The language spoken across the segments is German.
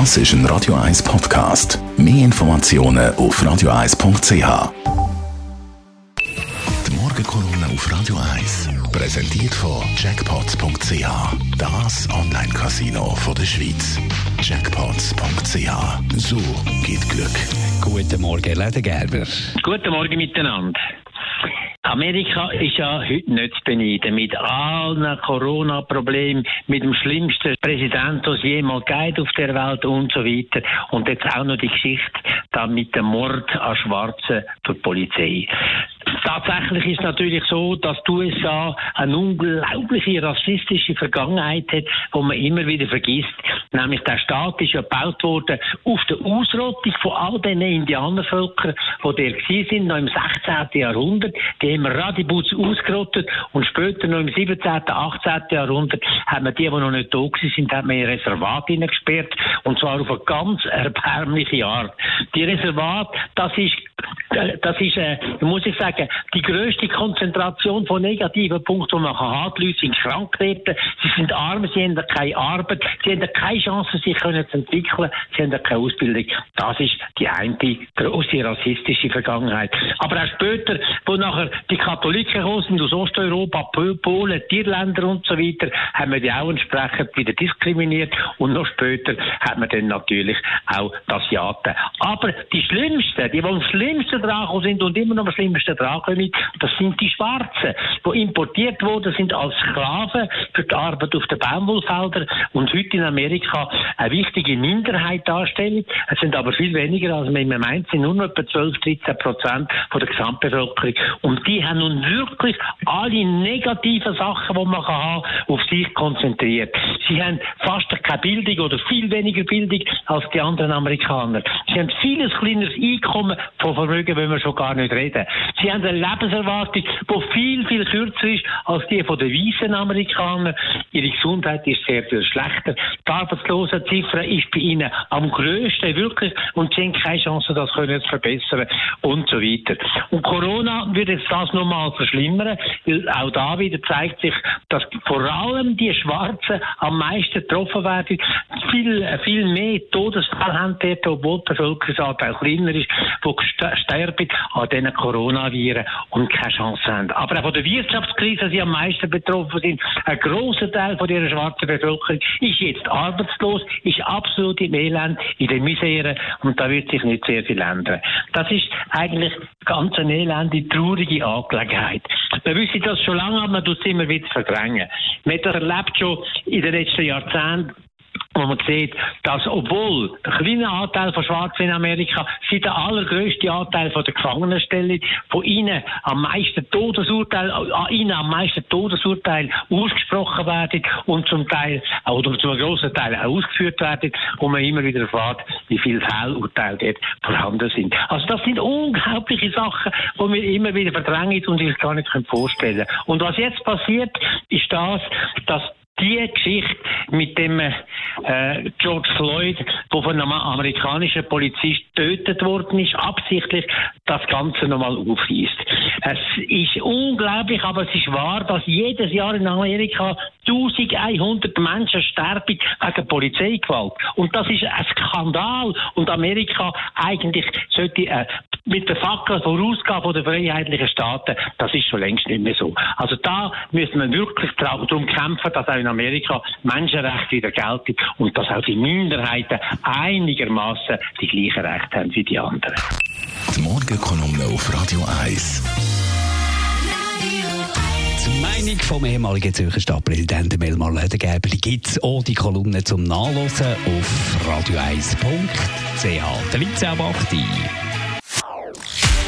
Das ist ein Radio 1 Podcast. Mehr Informationen auf radio1.ch. Die Morgenkolumne auf Radio 1 präsentiert von Jackpots.ch. Das Online-Casino der Schweiz. Jackpots.ch. So geht Glück. Guten Morgen, Leder Gerber. Guten Morgen miteinander. Amerika ist ja heute nicht zu beneiden. Mit allen Corona-Problemen, mit dem schlimmsten Präsidenten, den es jemals geht auf der Welt und so weiter. Und jetzt auch noch die Geschichte da mit dem Mord an Schwarzen durch die Polizei. Tatsächlich ist natürlich so, dass die USA eine unglaubliche rassistische Vergangenheit hat, wo man immer wieder vergisst. Nämlich der Staat ist ja gebaut worden auf der Ausrottung von all den Indianervölkern, die der sind, noch im 16. Jahrhundert. Die haben wir ausgerottet und später noch im 17., 18. Jahrhundert haben wir die, die noch nicht da sind, haben wir in Reservat hineingesperrt und zwar auf eine ganz erbärmliche Art. Die Reservat, das ist das ist, äh, muss ich sagen, die größte Konzentration von negativen Punkten, die man kann. Die Leute sind krank werden, sie sind arm, sie haben keine Arbeit, sie haben keine Chance, sich zu entwickeln, sie haben keine Ausbildung. Das ist die eine große rassistische Vergangenheit. Aber auch später, wo nachher die Katholiken gekommen sind aus Osteuropa, Polen, die Irländer und so weiter, haben wir die auch entsprechend wieder diskriminiert und noch später hat man dann natürlich auch das Asiaten. Aber die Schlimmsten, die, die am schlimmsten dran sind und immer noch am schlimmsten dran das sind die Schwarzen, die importiert worden sind als Sklaven für die Arbeit auf den Baumwollfeldern und heute in Amerika eine wichtige Minderheit darstellen. Es sind aber viel weniger, als man immer meint, sind nur noch etwa 12, 13 Prozent von der Gesamtbevölkerung. Und die haben nun wirklich alle negativen Sachen, die man haben auf sich konzentriert. Sie haben fast keine Bildung oder viel weniger Bildung als die anderen Amerikaner. Sie haben vieles kleineres Einkommen von Vermögen, wenn wir schon gar nicht reden. Sie haben eine Lebenserwartung, die viel, viel kürzer ist als die von den weißen Amerikanern. Ihre Gesundheit ist sehr viel schlechter. Die Arbeitslosenziffer ist bei ihnen am grössten, wirklich, und sie haben keine Chance, das zu verbessern und so weiter. Und Corona wird jetzt das nochmal verschlimmern, weil auch da wieder zeigt sich, dass vor allem die Schwarzen am meisten getroffen werden, viel, viel mehr Todesfälle haben dort, obwohl die Bevölkerungsanteil kleiner ist, die sterben an diesen Coronaviren und keine Chance haben. Aber auch von der Wirtschaftskrise, die am meisten betroffen sind, ein grosser Teil von dieser schwarzen Bevölkerung ist jetzt arbeitslos, ist absolut im Elend, in der Misere und da wird sich nicht sehr viel ändern. Das ist eigentlich ganz eine elende, traurige Angelegenheit. Wir wissen das schon lange, aber man tut es immer wieder verdrängen. Man hat das erlebt schon in den letzten Jahrzehnten wo man sieht, dass obwohl der kleine Anteil von Schwarzen in Amerika sie der allergrößte Anteil von der Gefangenenstelle, von ihnen am meisten Todesurteil, an ihnen am meisten Todesurteil ausgesprochen werden und zum Teil, oder zum großen Teil auch ausgeführt werden, wo man immer wieder erfährt, wie viele Fehlurteile dort vorhanden sind. Also das sind unglaubliche Sachen, die wir immer wieder verdrängen und sich gar nicht vorstellen können. Und was jetzt passiert, ist das, dass die Geschichte mit dem äh, George Floyd, der von einem amerikanischen Polizist getötet worden ist, absichtlich das Ganze nochmal aufweist. Es ist unglaublich, aber es ist wahr, dass jedes Jahr in Amerika 1100 Menschen sterben wegen Polizeigewalt. Und das ist ein Skandal. Und Amerika eigentlich sollte äh, mit der Fackel vorausgehen von den freiheitlichen Staaten. Das ist schon längst nicht mehr so. Also da müssen wir wirklich darum kämpfen, dass auch in Amerika Menschenrechte wieder gelten und dass auch die Minderheiten einigermaßen die gleichen Rechte haben wie die anderen. Die Morgenkolumne auf Radio 1. Die Meinung vom ehemaligen Zürcher Stadtpräsidenten Melmar Ledergerber gibt es auch die Kolumne zum Nachlesen auf radio1.ch. Der Litze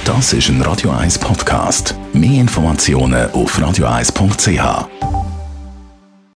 Das ist ein Radio 1 Podcast. Mehr Informationen auf radio1.ch.